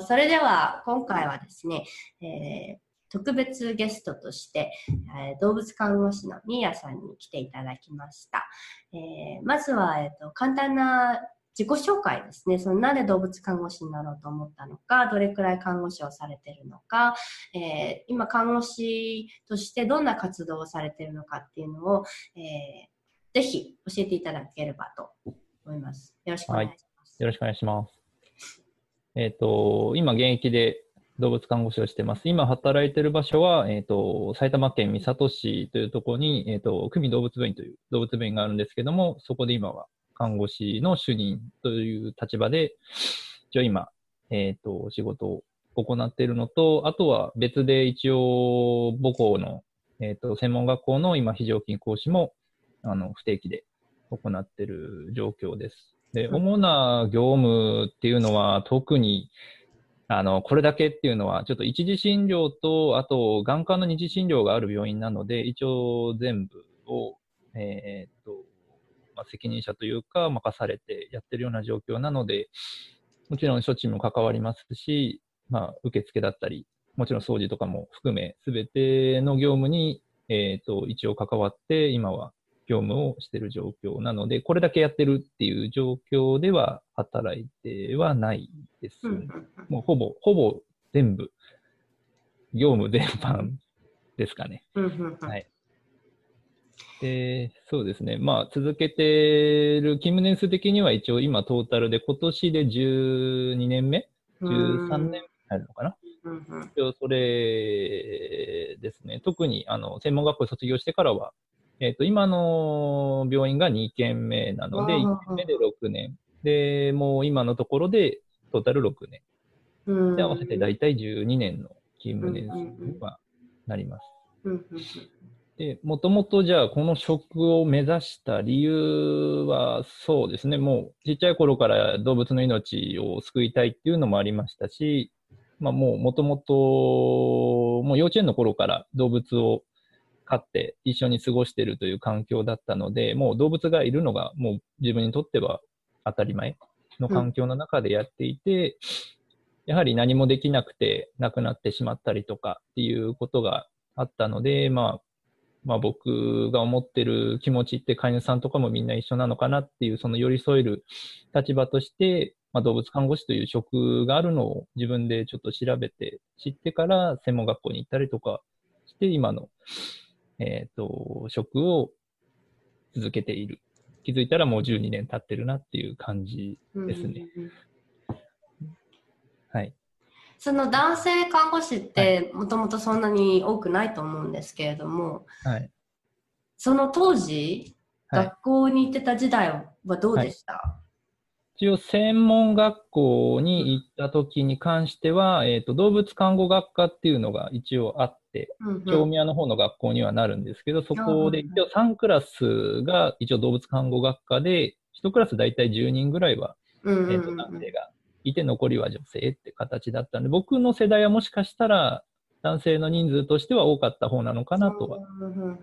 それでは今回はですね、えー、特別ゲストとして、えー、動物看護師のミーヤさんに来ていただきました。えー、まずは、えーと、簡単な自己紹介ですね。そのなんで動物看護師になろうと思ったのか、どれくらい看護師をされてるのか、えー、今看護師としてどんな活動をされてるのかっていうのを、えー、ぜひ教えていただければと思います。よろしくお願いします。はい、よろしくお願いします。えっ、ー、と、今現役で動物看護師をしてます。今働いてる場所は、えっ、ー、と、埼玉県三郷市というところに、えっ、ー、と、久美動物病院という動物病院があるんですけども、そこで今は看護師の主任という立場で、一応今、えっ、と、仕事を行っているのと、あとは別で一応母校の、えっ、と、専門学校の今非常勤講師も、あの、不定期で行っている状況です。で、主な業務っていうのは特に、あの、これだけっていうのは、ちょっと一次診療と、あと、眼科の二次診療がある病院なので、一応全部を、えー、っと、まあ、責任者というか、任されてやってるような状況なので、もちろん処置も関わりますし、まあ、受付だったり、もちろん掃除とかも含め、すべての業務に、えー、っと、一応関わって、今は業務をしている状況なので、これだけやってるっていう状況では働いてはないです。もうほぼ、ほぼ全部、業務全般ですかね。はい。で、そうですね。まあ、続けてる勤務年数的には一応今トータルで今年で12年目 ?13 年になるのかな？一応それですね。特にあの専門学校卒業してからはえっ、ー、と、今の病院が2件目なので、1件目で6年。で、もう今のところでトータル6年。で、合わせて大体12年の勤務年数にはなります。で、もともとじゃあこの職を目指した理由はそうですね、もうちっちゃい頃から動物の命を救いたいっていうのもありましたし、まあもうもともと、もう幼稚園の頃から動物を飼って一緒に過ごしているという環境だったので、もう動物がいるのがもう自分にとっては当たり前の環境の中でやっていて、うん、やはり何もできなくて亡くなってしまったりとかっていうことがあったので、まあ、まあ僕が思ってる気持ちって飼い主さんとかもみんな一緒なのかなっていう、その寄り添える立場として、まあ、動物看護師という職があるのを自分でちょっと調べて知ってから専門学校に行ったりとかして、今のえっ、ー、と、職を続けている。気づいたらもう12年経ってるなっていう感じですね。はい。その男性看護師ってもともとそんなに多くないと思うんですけれども、はい、その当時、はい、学校に行ってた時代はどうでした、はい、一応専門学校に行った時に関しては、えっ、ー、と、動物看護学科っていうのが一応あって、京宮の方の学校にはなるんですけど、そこで一応3クラスが一応動物看護学科で、1クラス大体10人ぐらいは、えー、と男性がいて、残りは女性って形だったんで、僕の世代はもしかしたら、男性の人数としては多かった方なのかなとは、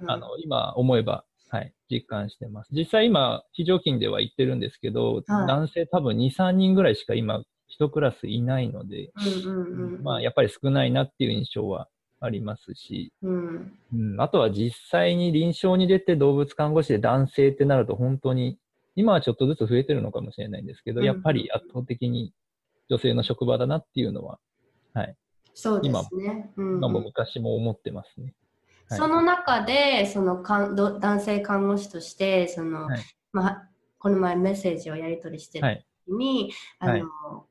あの、今思えば、はい、実感してます。実際今、非常勤では言ってるんですけど、はい、男性多分2、3人ぐらいしか今、1クラスいないので、まあ、やっぱり少ないなっていう印象はありますし、うん、うん、あとは実際に臨床に出て動物看護師で男性ってなると本当に、今はちょっとずつ増えてるのかもしれないんですけど、うん、やっぱり圧倒的に女性の職場だなっていうのは、はい。そうですね。今も昔も思ってますね。はい、その中で、そのかんど男性看護師として、その、はい、まあ、この前メッセージをやり取りしてる時に、はい、あの、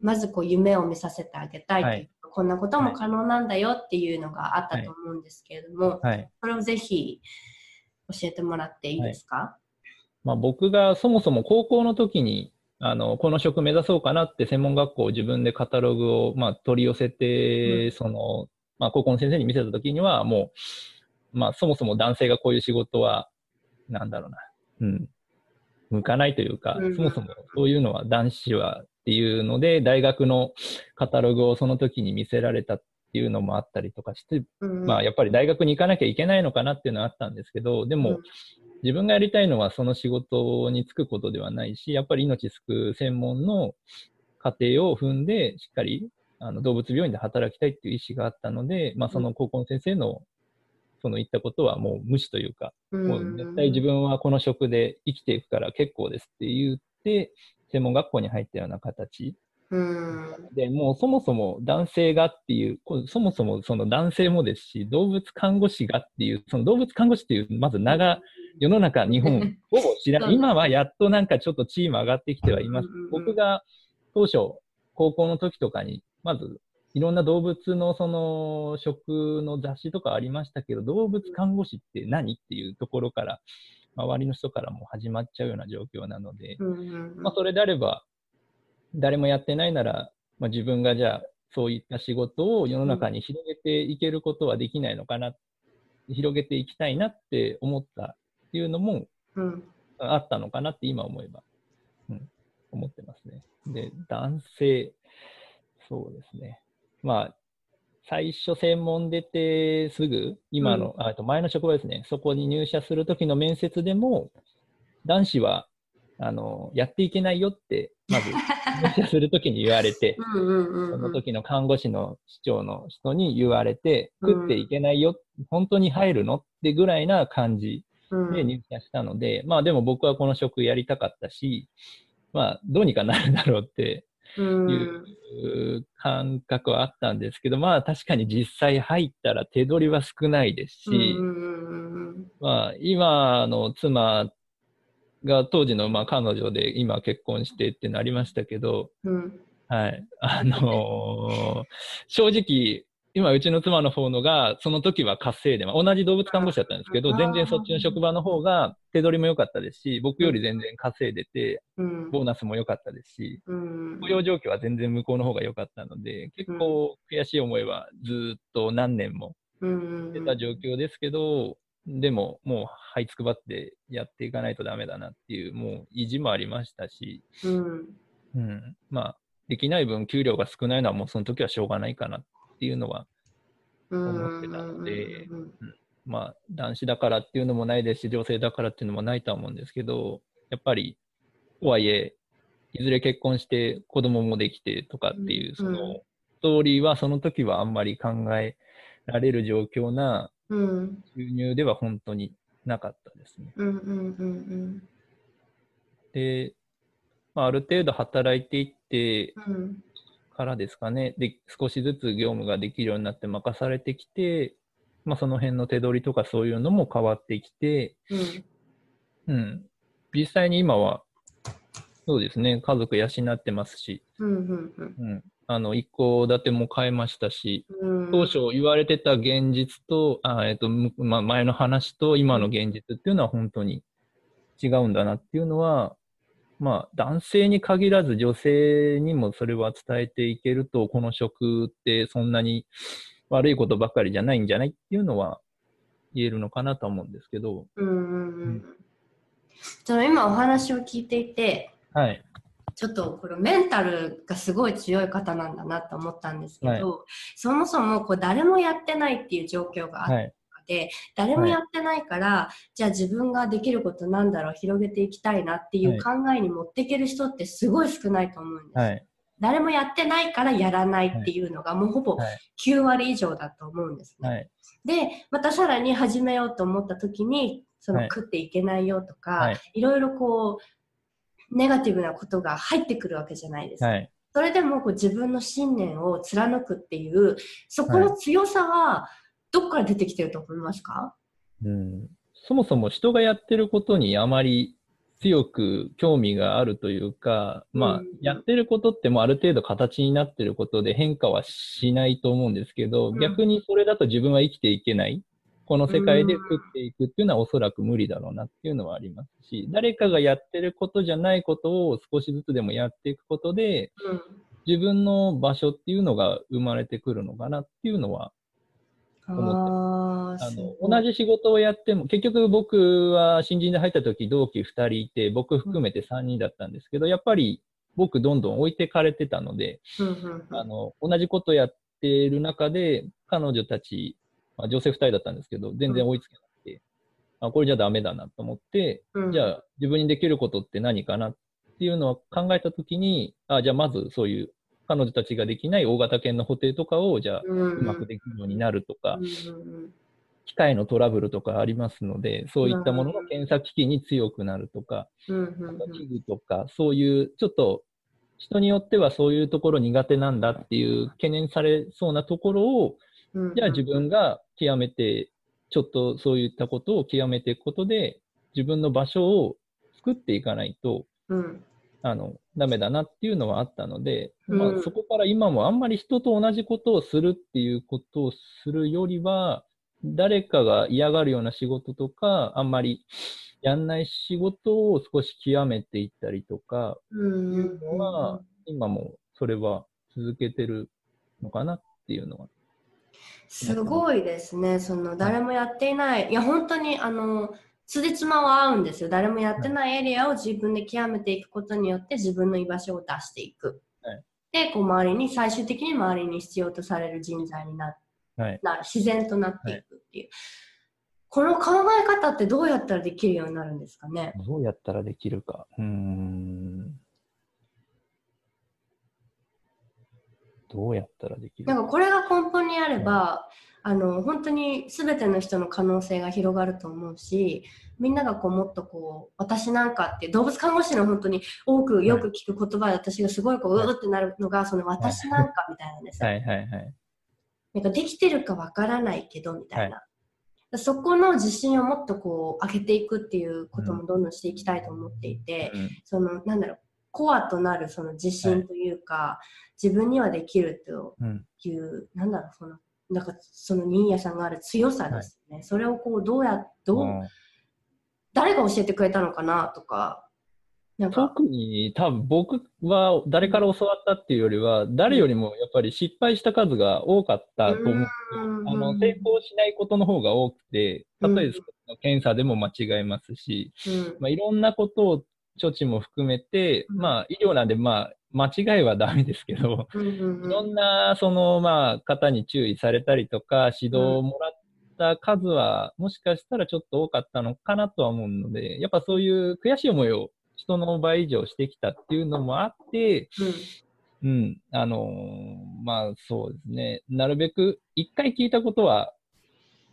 まずこう夢を見させてあげたいというこんなことも可能なんだよっていうのがあったと思うんですけれども、はい、それをぜひ教えてもらっていいですか、はい、まあ、僕がそもそも高校の時にあのこの職目指そうかなって専門学校自分でカタログを、まあ、取り寄せて、うん、そのまあ、高校の先生に見せた時にはもう、まあ、そもそも男性がこういう仕事はなんだろうな、うん、向かないというか、うん、そもそもそういうのは男子はっていうので、大学のカタログをその時に見せられたっていうのもあったりとかして、うん、まあやっぱり大学に行かなきゃいけないのかなっていうのはあったんですけど、でも、うん、自分がやりたいのはその仕事に就くことではないし、やっぱり命救う専門の家庭を踏んで、しっかりあの動物病院で働きたいっていう意思があったので、まあ、その高校の先生のその言ったことはもう無視というか、もう絶対自分はこの職で生きていくから結構ですって言って、専門学校に入ったような形。で、もうそもそも男性がっていう、そもそもその男性もですし、動物看護師がっていう、その動物看護師っていう、まず名が世の中、日本、ほぼ知らない。今はやっとなんかちょっとチーム上がってきてはいます。僕が当初、高校の時とかに、まずいろんな動物のその食の雑誌とかありましたけど、動物看護師って何っていうところから、周りの人からも始まっちゃうような状況なので、まあ、それであれば、誰もやってないなら、まあ、自分がじゃあ、そういった仕事を世の中に広げていけることはできないのかな、広げていきたいなって思ったっていうのも、あったのかなって今思えば、うん、思ってますね。で、男性、そうですね。まあ、最初専門出てすぐ、今の、うん、あと前の職場ですね、そこに入社するときの面接でも、男子は、あの、やっていけないよって、まず、入社するときに言われて、その時の看護師の市長の人に言われて、食っていけないよ、うん、本当に入るのってぐらいな感じで入社したので、うん、まあでも僕はこの職やりたかったし、まあどうにかなるだろうっていう感覚はあったんですけど、まあ確かに実際入ったら手取りは少ないですし、まあ今の妻が当時のまあ彼女で今結婚してってなりましたけど、はい。あのー、正直、今、うちの妻の方のが、その時は活性で、まあ、同じ動物看護師だったんですけど、全然そっちの職場の方が手取りも良かったですし、僕より全然稼いでて、ボーナスも良かったですし、雇用状況は全然向こうの方が良かったので、結構悔しい思いはずっと何年も出た状況ですけど、でも、もう、這いつくばってやっていかないとダメだなっていう、もう意地もありましたし、うん、うん、まあ、できない分、給料が少ないのはもうその時はしょうがないかなっっていうのは思ってたので、まあ、男子だからっていうのもないですし、女性だからっていうのもないとは思うんですけど、やっぱり、とはいえ、いずれ結婚して子供もできてとかっていう、その、ストーリーはその時はあんまり考えられる状況な収入では本当になかったですね。で、まあ、ある程度働いていって、からですかね、で少しずつ業務ができるようになって任されてきて、まあ、その辺の手取りとかそういうのも変わってきて、うん、うん、実際に今は、そうですね、家族養ってますし、うん、うん、あの一戸建ても買えましたし、当初言われてた現実と、あえっとまあ、前の話と今の現実っていうのは本当に違うんだなっていうのは、まあ、男性に限らず女性にもそれは伝えていけると、この職ってそんなに悪いことばっかりじゃないんじゃないっていうのは言えるのかなと思うんですけど。うん。その今お話を聞いていて、はい。ちょっとこれメンタルがすごい強い方なんだなと思ったんですけど、はい、そもそもこう誰もやってないっていう状況があっで誰もやってないから、はい、じゃあ自分ができることなんだろう広げていきたいなっていう考えに持っていける人ってすごい少ないと思うんです、はい、誰もやってないからやらないっていうのがもうほぼ9割以上だと思うんですね、はい、でまたさらに始めようと思った時にその食っていけないよとか、はい、いろいろこうネガティブなことが入ってくるわけじゃないですか、それでもこう自分の信念を貫くっていうそこの強さは、どっから出てきてると思いますか？うん、そもそも人がやってることにあまり強く興味があるというか、まあ、やってることってもうある程度形になってることで変化はしないと思うんですけど、逆にそれだと自分は生きていけない。この世界で食っていくっていうのはおそらく無理だろうなっていうのはありますし、誰かがやってることじゃないことを少しずつでもやっていくことで、自分の場所っていうのが生まれてくるのかなっていうのは思ってあの同じ仕事をやっても、結局僕は新人で入った時同期2人いて、僕含めて3人だったんですけど、やっぱり僕どんどん置いてかれてたので、あの同じことやってる中で、彼女たち、まあ、女性2人だったんですけど、全然追いつけなくて、あこれじゃダメだなと思って、じゃあ自分にできることって何かなっっていうのを考えたときに、あ、じゃあまずそういう彼女たちができない大型犬の補定とかを、じゃあうまくできるようになるとか、機械のトラブルとかありますので、そういったものの検査機器に強くなるとか、器具とか、そういうちょっと人によってはそういうところ苦手なんだっていう懸念されそうなところを、うん。じゃあ自分が極めて、ちょっとそういったことを極めていくことで、自分の場所を作っていかないと、うんあの、ダメだなっていうのはあったので、うんまあそこから今もあんまり人と同じことをするっていうことをするよりは、誰かが嫌がるような仕事とか、あんまりやんない仕事を少し極めていったりとか、うんいうのは、今もそれは続けてるのかなっていうのは。すごいですね。その誰もやっていない、いや本当にあの辻褄は合うんですよ。誰もやってないエリアを自分で極めていくことによって自分の居場所を出していく。はいで、こう周りに最終的に周りに必要とされる人材になはい。なる自然となっていくっていう。この考え方ってどうやったらできるようになるんですかね？どうやったらできるか。うーん。どうやったらできるなんかこれが根本にあれば、あの本当に全ての人の可能性が広がると思うしみんながこうもっとこう私なんかって動物看護師の本当に多くよく聞く言葉で私がすごいこううーってなるのがその私なんかみたいなんですよ。はい。はい。はい。なんかできてるかわからないけどみたいな。そこの自信をもっとこう上げていくっていうこともどんどんしていきたいと思っていて、うん。そのなんだろうコアとなるその自信というか、自分にはできるとうん。いう、なんだろう、その、なんかその新谷さんがある強さですね。それをこう、どうや、どう、うん。誰が教えてくれたのかなとか、特に多分僕は誰から教わったっていうよりは、誰よりもやっぱり失敗した数が多かったと思う。うん。あの、成功しないことの方が多くて、例えば検査でも間違えますし、うん。まあ、いろんなことを処置も含めて、うん。まあ、医療なんで、まあ、間違いはダメですけど、うんうんいろんな、その、まあ、方に注意されたりとか、指導をもらった数は、もしかしたらちょっと多かったのかなとは思うので、やっぱそういう悔しい思いを人の倍以上してきたっていうのもあって、うん、あのーまあ、そうですね。なるべく、一回聞いたことは、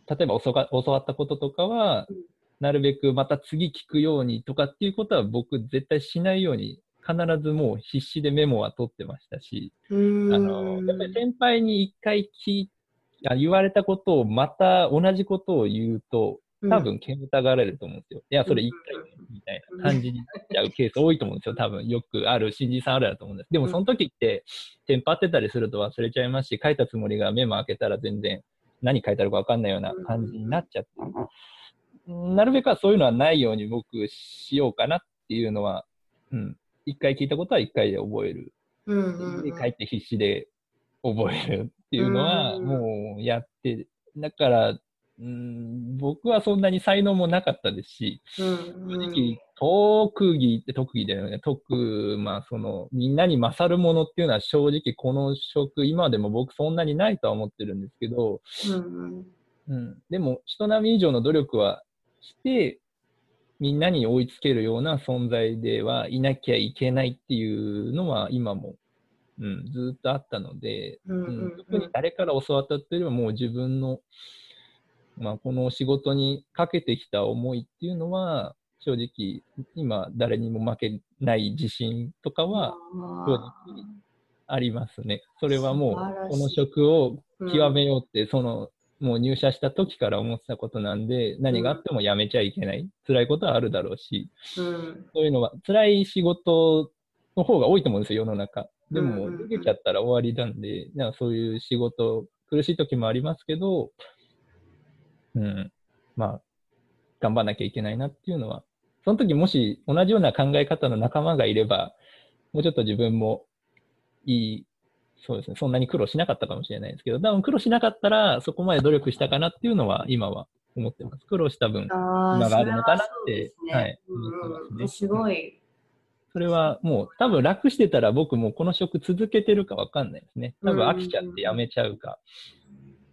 例えば教わ教わったこととかはうん、なるべくまた次聞くようにとかっていうことは僕絶対しないように、必ずもう必死でメモは取ってましたし、うん。あの、やっぱり先輩に一回聞いあ言われたことをまた同じことを言うと、多分煙たがられると思うんですよ。いや、それ一回ねみたいな感じになっちゃうケース多いと思うんですよ。多分よくある、新人さんあるだと思うんです。でもその時って、テンパってたりすると忘れちゃいますし、書いたつもりがメモ開けたら全然何書いてあるかわかんないような感じになっちゃって。なるべくはそういうのはないように僕しようかなっていうのは、うん。一回聞いたことは一回で覚える。うんうんうんで帰って必死で覚えるっていうのは、うんもうやって、だから、うん、僕はそんなに才能もなかったですし、うん正直、特技って特技だよね。特、まあその、みんなに勝るものっていうのは正直この職、今でも僕そんなにないとは思ってるんですけど、うんうん。でも、人並み以上の努力はして、みんなに追いつけるような存在ではいなきゃいけないっていうのは今も、うん、ずっとあったので、うんうん、特に誰から教わったっていうよりはもう自分の、まあ、この仕事にかけてきた思いっていうのは、正直、今誰にも負けない自信とかは正直ありますね。それはもう、この職をうん極めようって、その、もう入社した時から思ってたことなんで、何があってもやめちゃいけない。辛いことはあるだろうし、うん。そういうのは、辛い仕事の方が多いと思うんですよ、世の中。でも、逃げちゃったら終わりなんで、なんかそういう仕事、苦しい時もありますけど、うん、まあ、頑張んなきゃいけないなっていうのは、その時もし同じような考え方の仲間がいれば、もうちょっと自分もいい、そうですね、そんなに苦労しなかったかもしれないですけど、多分苦労しなかったら、そこまで努力したかなっていうのは、今は思ってます。苦労した分、あ今があるのかなってはねはいねうんすごい。それはもう多分楽してたら僕もうこの職続けてるかわかんないですね。多分飽きちゃってやめちゃうか。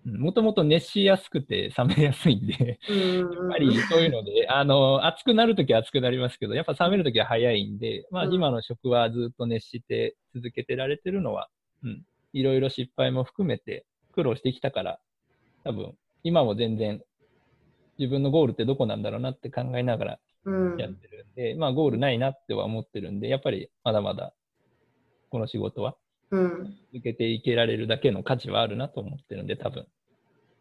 もともと熱しやすくて冷めやすいんで、やっぱりそういうので、あの、熱くなるときは熱くなりますけど、やっぱ冷めるときは早いんで、まあ今の食はずっと熱して続けてられてるのは、うん、いろいろ失敗も含めて苦労してきたから、多分、今も全然自分のゴールってどこなんだろうなって考えながらやってるんで、うん、まあゴールないなっては思ってるんで、やっぱりまだまだこの仕事は続けていけられるだけの価値はあるなと思ってるんで、多分、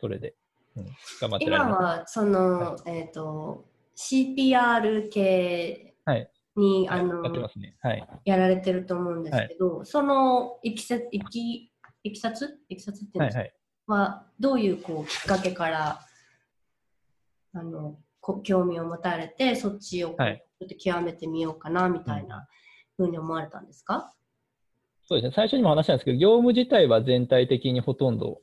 それで、うん、頑張ってられ今は、その、はい、えっ、ー、と、CPR 系に、はい、あの、やね。はい、やられてると思うんですけど、そのいきさいきいきさつ？いきさつっていうんですか、はいはい、はどういうこうきっかけからあの興味を持たれてそっちをちょっと極めてみようかなみたいなふうに思われたんですか、そうですね。最初にも話したんですけど、業務自体は全体的にほとんど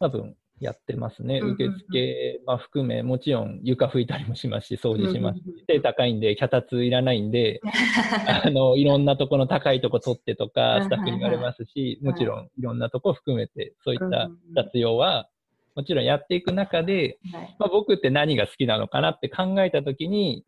多分やってますね。受付は含め、もちろん床拭いたりもしますし、掃除しますし、背高いんで、脚立いらないんで、あの、いろんなとこの高いとこ取ってとか、スタッフに言われますし、もちろんいろんなとこ含めて、そういった活用は、もちろんやっていく中で、まあ、僕って何が好きなのかなって考えたときに、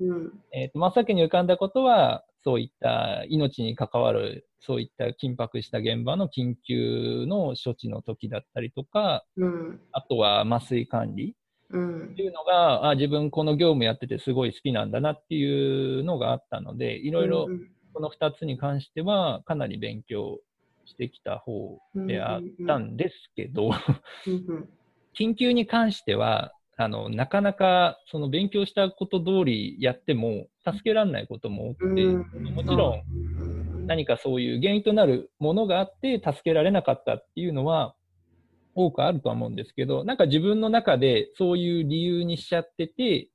えーと、真っ先に浮かんだことは、そういった命に関わる、そういった緊迫した現場の緊急の処置の時だったりとか、うん、あとは麻酔管理。っていうのが、うん、あ自分この業務やっててすごい好きなんだなっていうのがあったので、いろいろこの2つに関してはかなり勉強してきた方であったんですけど、緊急に関しては、あの、なかなか、その勉強したこと通りやっても、助けられないことも多くて、もちろん、何かそういう原因となるものがあって、助けられなかったっていうのは、多くあるとは思うんですけど、なんか自分の中でそういう理由にしちゃってて、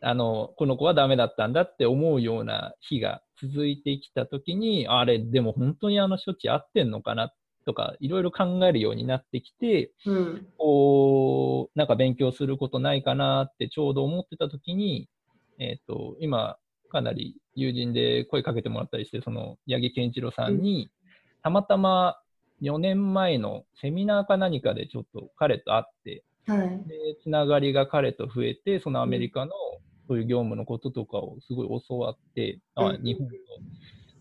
あの、この子はダメだったんだって思うような日が続いてきたときに、あれ、でも本当にあの処置合ってんのかなっとかいろいろ考えるようになってきて、うん、こうなんか勉強することないかなってちょうど思ってた時に、えっ、ー、と今かなり友人で声かけてもらったりしてその八木健一郎さんに、たまたま4年前のセミナーか何かでちょっと彼と会って、はい、でつながりが彼と増えてそのアメリカのそういう業務のこととかをすごい教わって、うん、あ日本と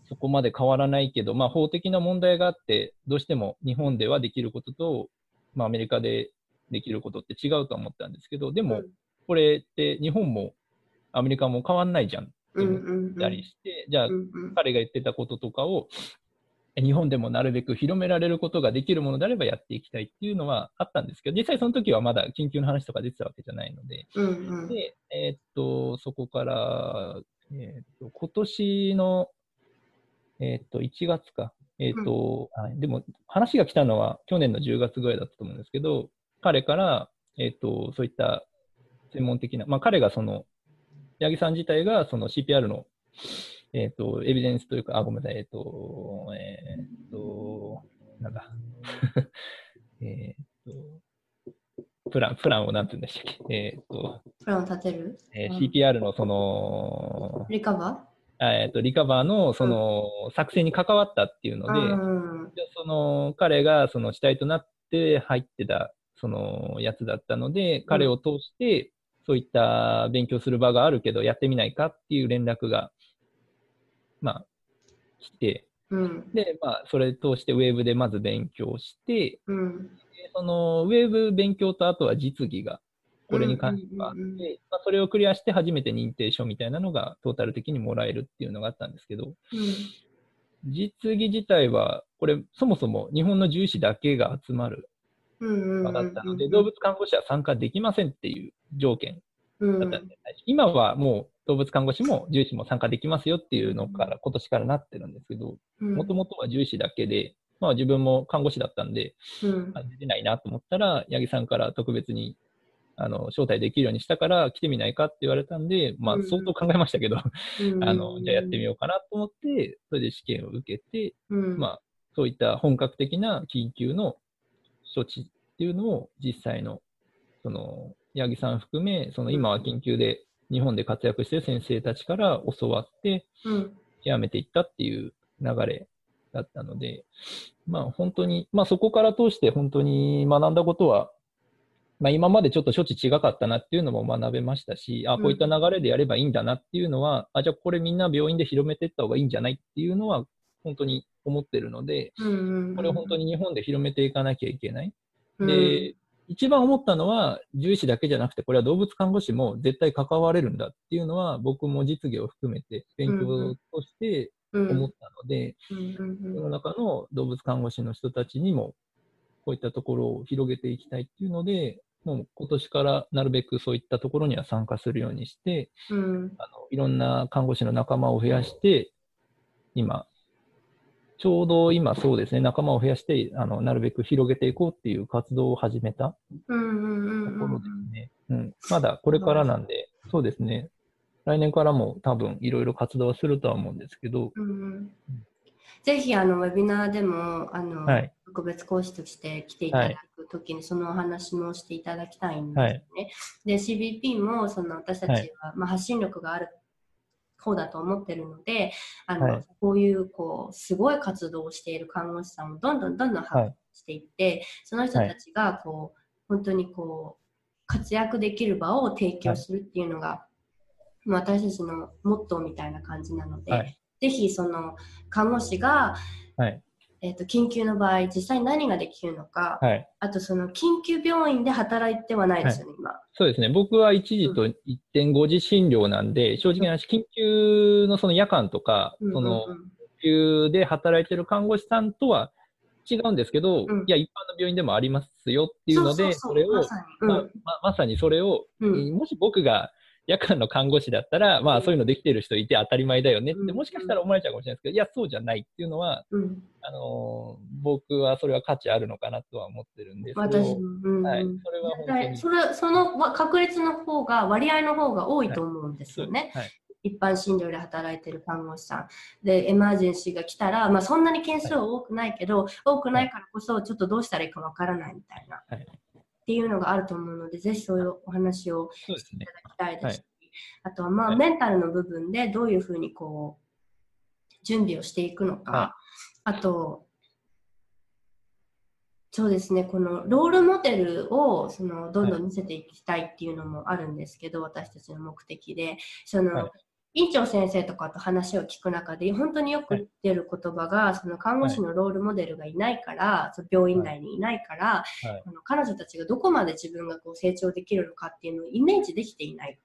そこまで変わらないけど、まあ、法的な問題があって、どうしても日本ではできることと、まあ、アメリカでできることって違うと思ったんですけど、でも、これって日本もアメリカも変わんないじゃん。って思ったりして、じゃあ、彼が言ってたこととかを、日本でもなるべく広められることができるものであればやっていきたいっていうのはあったんですけど、実際その時はまだ緊急の話とか出てたわけじゃないので、で、えー、っと、そこから、えー、っと、今年のえっ、と、1月か。えっ、と、うん、でも話が来たのは去年の10月ぐらいだったと思うんですけど、彼から、えっ、と、そういった専門的な、まあ彼がその、八木さん自体がその CPR の、えっ、と、エビデンスというか、あ、ごめんなさい、えっ、と、えっ、と、なんだ、えっと、プラン、プランをなんて言うんでしたっけ。えっ、と、プランを立てる、えー、?CPR のその、リカバー？えーと、リカバーのその、作戦に関わったっていうので、うん、その彼がその主体となって入ってたそのやつだったので、彼を通してそういった勉強する場があるけどやってみないかっていう連絡が、まあ、来て、うん、で、まあ、それ通してウェーブでまず勉強して、うん、そのウェーブ勉強とあとは実技がこれに関してはまあ、それをクリアして初めて認定証みたいなのがトータル的にもらえるっていうのがあったんですけど、うん、実技自体は、これそもそも日本の獣医師だけが集まる場だったので、動物看護師は参加できませんっていう条件だったんで、うん、今はもう動物看護師も獣医師も参加できますよっていうのから、今年からなってるんですけど、もともとは獣医師だけで、まあ自分も看護師だったんで、うん、出てないなと思ったら、八木さんから特別にあの、招待できるようにしたから来てみないかって言われたんで、まあ相当考えましたけど、うん、あの、じゃあやってみようかなと思って、それで試験を受けて、うん、まあそういった本格的な緊急の処置っていうのを実際の、その、八木さん含め、その今は緊急で日本で活躍している先生たちから教わって、極めていったっていう流れだったので、まあ本当に、まあそこから通して本当に学んだことはまあ、今までちょっと処置違かったなっていうのも学べましたし、あこういった流れでやればいいんだなっていうのは、あじゃあこれみんな病院で広めていった方がいいんじゃないっていうのは本当に思ってるので、これを本当に日本で広めていかなきゃいけない。で、一番思ったのは、獣医師だけじゃなくて、これは動物看護師も絶対関われるんだっていうのは、僕も実技を含めて勉強として思ったので、世の中の動物看護師の人たちにも、こういったところを広げていきたいっていうので、もう今年からなるべくそういったところには参加するようにして、うん、あのいろんな看護師の仲間を増やして、今、ちょうど今そうですね、仲間を増やして、あのなるべく広げていこうっていう活動を始めたところですね。うん、まだこれからなんで、そうですね、来年からも多分いろいろ活動はするとは思うんですけど、うん。ぜひあのウェビナーでもあの、はい、特別講師として来ていただくときに、そのお話もしていただきたいんですね。はい、で CBP もその私たちは、はい、まあ、発信力がある方だと思ってるのであの、こういうこうすごい活動をしている看護師さんをどんどんどんどん発掘していって、その人たちがこう本当にこう活躍できる場を提供するっていうのが、私たちのモットーみたいな感じなので、ぜひその看護師が、はい、えーと、緊急の場合実際何ができるのか、はい、あとその緊急病院で働いてはないですよね、はい、今。そうですね。僕は1時と1.5時診療なんで、うん、正直な話緊急のその夜間とか、うん、その緊急で働いてる看護師さんとは違うんですけど、うん、いや、一般の病院でもありますよっていうので、それを、まさに、まあ、まさにそれを、もし僕が夜間の看護師だったら、まあそういうのできてる人いて当たり前だよねって、もしかしたら思われちゃうかもしれないですけど、いや、そうじゃないっていうのは、あの僕はそれは価値あるのかなとは思ってるんですけど、私うん。はい、それは本当に。それその確率の方が、割合の方が多いと思うんですよね。はい、一般診療で働いてる看護師さん。でエマージェンシーが来たら、まあ、そんなに件数は多くないけど、多くないからこそちょっとどうしたらいいかわからないみたいな、はい、っていうのがあると思うので、ぜひそういうお話をしていただきたいです。はい、あとは、まあ、メンタルの部分でどういうふうにこう、準備をしていくのか、あ。と、そうですね、このロールモデルをそのどんどん見せていきたいっていうのもあるんですけど、私たちの目的で、その、院長先生とかと話を聞く中で、本当によく出る言葉が、その看護師のロールモデルがいないから、その病院内にいないから、あの彼女たちがどこまで自分がこう成長できるのかっていうのをイメージできていない。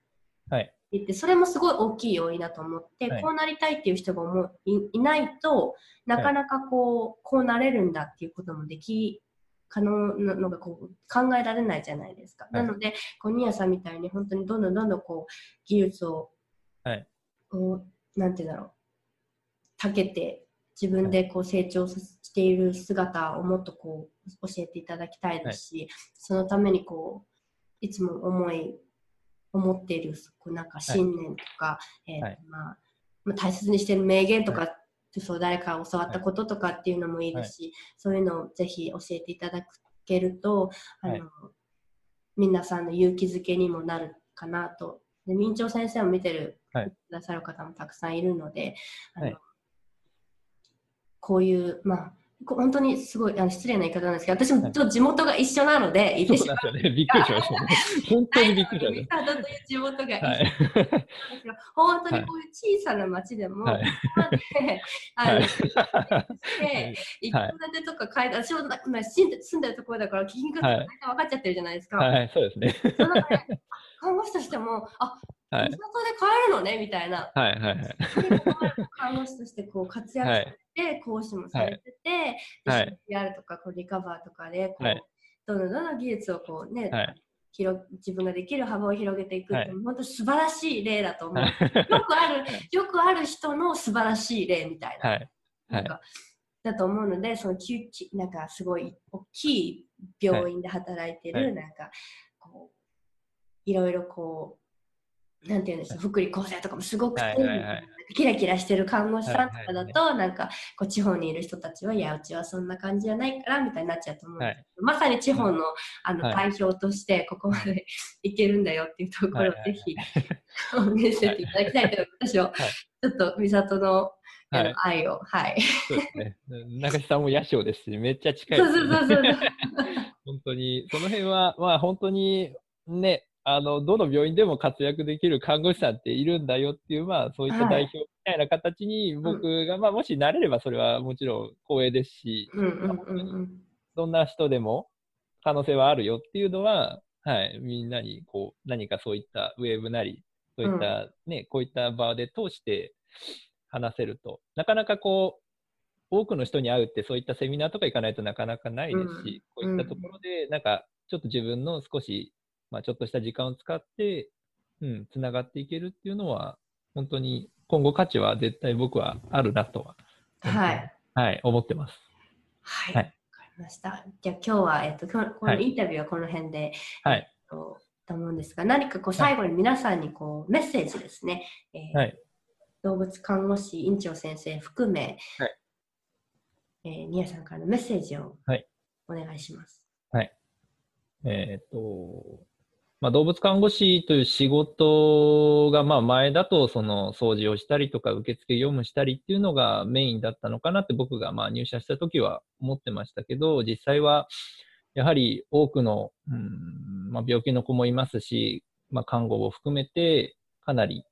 はい、言ってそれもすごい大きい要因だと思って、はい、こうなりたいっていう人が思ういないとなかなかこう、はい、こうなれるんだっていうこともでき可能なのがこう考えられないじゃないですか。なので、こうニアさんみたいに本当にどんどんどんどんこう技術をこう、なんて言うんだろう、たけて、自分でこう成長している姿をもっとこう教えていただきたいですし、はい、そのためにこういつも思い思っているこうなんか信念とか、はい、えー、まあ、まあ、大切にしている名言とか、はい、そう誰か教わったこととかっていうのもいいですし、そういうのをぜひ教えていただけるとあの、皆さんの勇気づけにもなるかなとで明朝先生を見てる、はい、くださる方もたくさんいるので、あの、はい、こういう、まあ、本当にすごいあの失礼な言い方なんですけど、私もと地元が一緒なので、てしまう。ね、びっくりしましたね。本当にびっくりしました。とい。う地元が一緒、はい、本当にこういう小さな町でも、はい、あの、で、一戸建てとか階段、私も住んでるところだから、金額が大体分かっちゃってるじゃないですか。はい、そうですね。その看護師としても、あはい、地元で買えるのねみたいな。はいはいはい。看護師としてこう活躍して、講師もされてて、はい、CPR とかこうリカバーとかでこう、はい、どんどんどんどん技術をこうね、はい、広自分ができる幅を広げていくって、はい、本当素晴らしい例だと思う。よくある、よくある人の素晴らしい例みたいな。はい、なんかだと思うので、そのなんかすごい大きい病院で働いてる、なんかいろいろこうなんていうんですか、福利厚生とかもすごくて、はいはいはい、キラキラしてる看護師さんとかだと、はいはいはい、なんかこう地方にいる人たちはいやうちはそんな感じじゃないからみたいになっちゃうと思うんですけど、はい、まさに地方のあの代表としてここまでいけるんだよっていうところをぜひ、はい、見せてい。ただきたいと私は、ちょっと美里のはい、愛を、はい。そうです。ね。中地さんも野鳥ですし、めっちゃ近い、ね、そうそうそうそう。本当に、その辺は、まあ本当にね、あの、どの病院でも活躍できる看護師さんっているんだよっていう、まあそういった代表みたいな形に僕が、まあもしなれればそれはもちろん光栄ですし、うんうんうんうん。どんな人でも可能性はあるよっていうのは、はい、みんなにこう何かそういったウェーブなり、そういったね、こういった場で通して話せると、なかなかこう、多くの人に会うってそういったセミナーとか行かないとなかなかないですし、こういったところで、なんかちょっと自分の少し、まあちょっとした時間を使って、うん、つながっていけるっていうのは、本当に今後価値は絶対僕はあるなとは、はい。はい、思ってます。はい。はいわかりました。じゃあ今日は、えっと、今日このインタビューはこの辺で、はいえっと、と思うんですが、何かこう最後に皆さんにこうメッセージですね。えーはい動物看護師院長先生含め、はいえー、ニアさんからのメッセージをはいお願いします。えーっと、まあ、動物看護師という仕事が、まあ、前だと、その、掃除をしたりとか、受付業務したりっていうのがメインだったのかなって僕が、まあ、入社した時は思ってましたけど、実際は、やはり多くの、うん、まあ、病気の子もいますし、まあ、看護を含めて、かなり、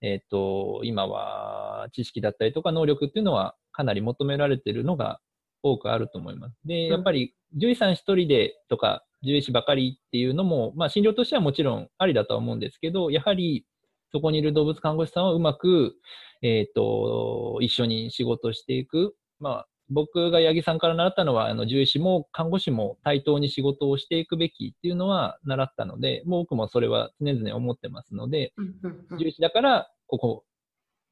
えーっと、今は、知識だったりとか能力っていうのは、かなり求められているのが多くあると思います。で、やっぱり、獣医さん一人でとか、獣医師ばかりっていうのも、まあ、診療としてはもちろんありだとは思うんですけど、やはり、そこにいる動物看護師さんはうまく、えっ、と、一緒に仕事していく。まあ、僕が八木さんから習ったのは、あの、獣医師も看護師も対等に仕事をしていくべきっていうのは習ったので、もう僕もそれは常々思ってますので、獣医師だから、ここ、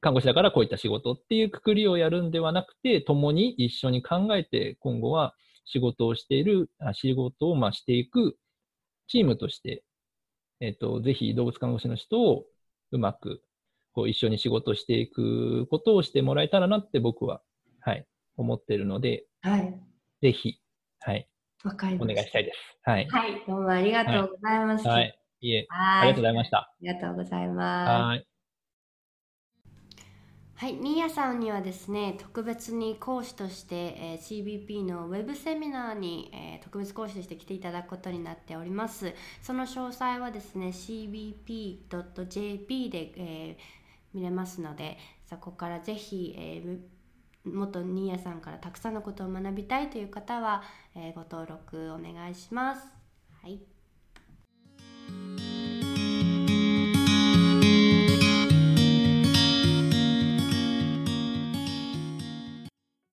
看護師だからこういった仕事っていうくくりをやるんではなくて、共に一緒に考えて、今後は仕事をしている、あ仕事をまあしていくチームとして、えっ、と、ぜひ動物看護師の人をうまく、こう一緒に仕事をしていくことをしてもらえたらなって僕は、はい、思っているので、はい。ぜひ、はい、わかりました。お願いしたいです。はい。はい。どうもありがとうございます。はい。いえ、はい。ありがとうございました。ありがとうございます。はい。はい、ミーヤさんにはですね、特別に講師として、えー CBP のウェブセミナーに、えー特別講師として来ていただくことになっております。その詳細はですね、cbp.jp で、えー見れますので、そこからぜひ、えー元ニーヤさんからたくさんのことを学びたいという方は、えご登録お願いします。はい。